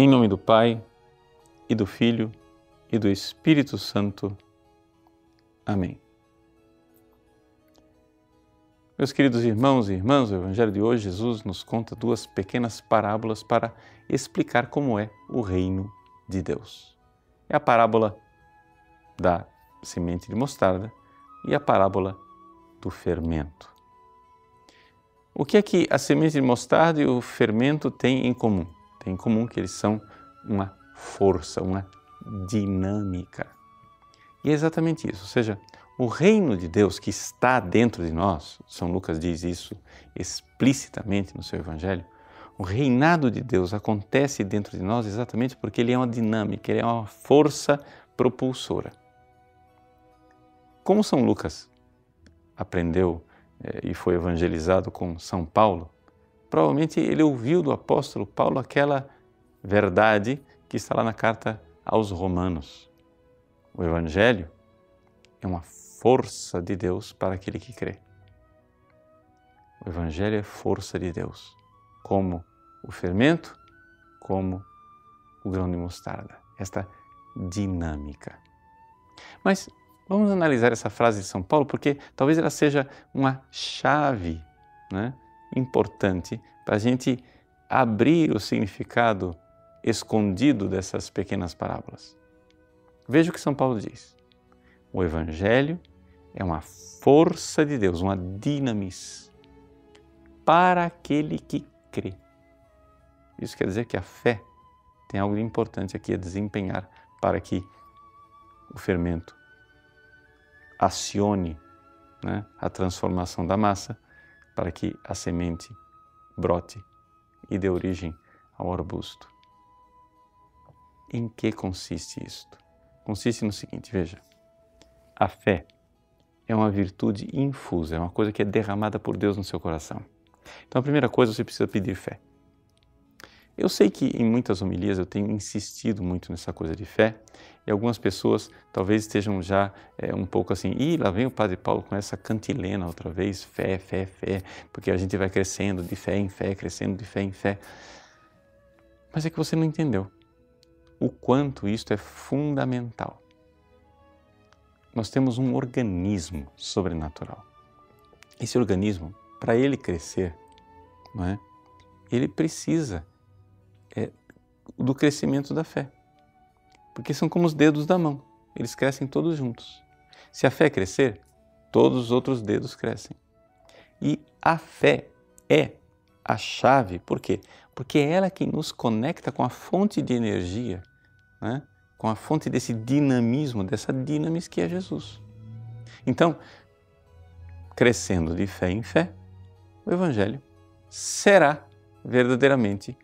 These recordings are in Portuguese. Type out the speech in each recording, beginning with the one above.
Em nome do Pai, e do Filho, e do Espírito Santo. Amém. Meus queridos irmãos e irmãs, o Evangelho de hoje, Jesus nos conta duas pequenas parábolas para explicar como é o reino de Deus. É a parábola da semente de mostarda e a parábola do fermento. O que é que a semente de mostarda e o fermento têm em comum? Tem em comum que eles são uma força, uma dinâmica. E é exatamente isso, ou seja, o reino de Deus que está dentro de nós, São Lucas diz isso explicitamente no seu evangelho, o reinado de Deus acontece dentro de nós exatamente porque ele é uma dinâmica, ele é uma força propulsora. Como São Lucas aprendeu eh, e foi evangelizado com São Paulo, provavelmente ele ouviu do apóstolo Paulo aquela verdade que está lá na carta aos Romanos. O Evangelho é uma força de Deus para aquele que crê. O Evangelho é força de Deus, como o fermento, como o grão de mostarda. Esta dinâmica. Mas vamos analisar essa frase de São Paulo porque talvez ela seja uma chave né, importante para a gente abrir o significado escondido dessas pequenas parábolas. Veja o que São Paulo diz. O Evangelho é uma força de Deus, uma dinamis para aquele que crê. Isso quer dizer que a fé tem algo importante aqui a desempenhar para que o fermento acione né, a transformação da massa, para que a semente brote e dê origem ao arbusto. Em que consiste isto? Consiste no seguinte, veja. A fé é uma virtude infusa, é uma coisa que é derramada por Deus no seu coração. Então, a primeira coisa, você precisa pedir fé. Eu sei que em muitas homilias eu tenho insistido muito nessa coisa de fé e algumas pessoas talvez estejam já é, um pouco assim, ih, lá vem o Padre Paulo com essa cantilena outra vez, fé, fé, fé, porque a gente vai crescendo de fé em fé, crescendo de fé em fé. Mas é que você não entendeu o quanto isto é fundamental. Nós temos um organismo sobrenatural. Esse organismo, para ele crescer, não é? ele precisa do crescimento da fé. Porque são como os dedos da mão, eles crescem todos juntos. Se a fé crescer, todos os outros dedos crescem. E a fé é a chave, por quê? Porque é ela que nos conecta com a fonte de energia, né? com a fonte desse dinamismo, dessa dinamis que é Jesus. Então, crescendo de fé em fé, o Evangelho será verdadeiramente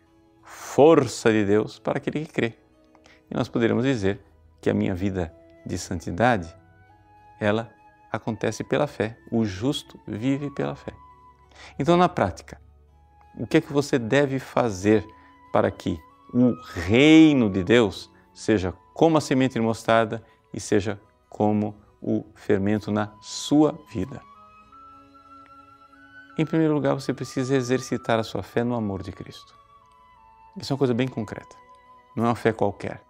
força de Deus para aquele que crê. E nós poderíamos dizer que a minha vida de santidade, ela acontece pela fé. O justo vive pela fé. Então, na prática, o que é que você deve fazer para que o reino de Deus seja como a semente de mostarda e seja como o fermento na sua vida? Em primeiro lugar, você precisa exercitar a sua fé no amor de Cristo. Isso é uma coisa bem concreta. Não é uma fé qualquer.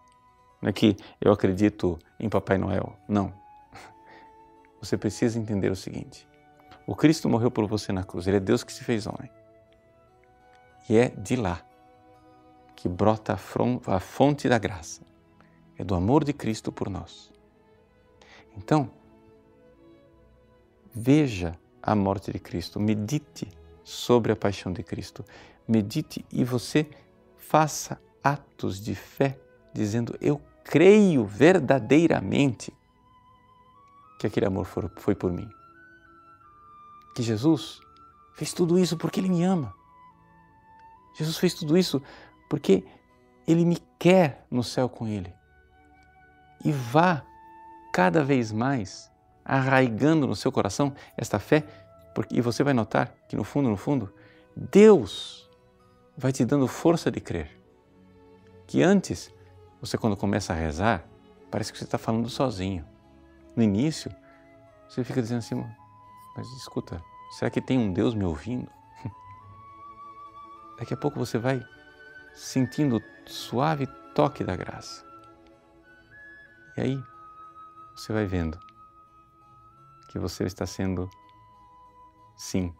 Não é que eu acredito em Papai Noel. Não. Você precisa entender o seguinte: o Cristo morreu por você na cruz. Ele é Deus que se fez homem. E é de lá que brota a fonte da graça. É do amor de Cristo por nós. Então, veja a morte de Cristo, medite sobre a paixão de Cristo, medite e você faça atos de fé, dizendo: Eu creio verdadeiramente que aquele amor foi por mim. Que Jesus fez tudo isso porque Ele me ama. Jesus fez tudo isso porque Ele me quer no céu com Ele. E vá cada vez mais arraigando no seu coração esta fé, porque, e você vai notar que no fundo, no fundo, Deus vai te dando força de crer. Que antes, você quando começa a rezar, parece que você está falando sozinho. No início, você fica dizendo assim, mas escuta, será que tem um Deus me ouvindo? Daqui a pouco você vai sentindo o suave toque da graça. E aí você vai vendo que você está sendo, sim,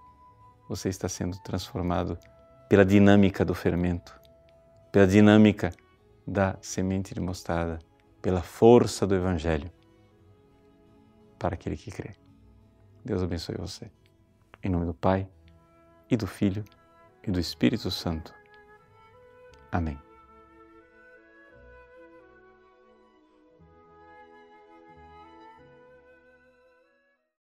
você está sendo transformado pela dinâmica do fermento, pela dinâmica da semente de mostarda, pela força do Evangelho para aquele que crê. Deus abençoe você. Em nome do Pai, e do Filho, e do Espírito Santo. Amém.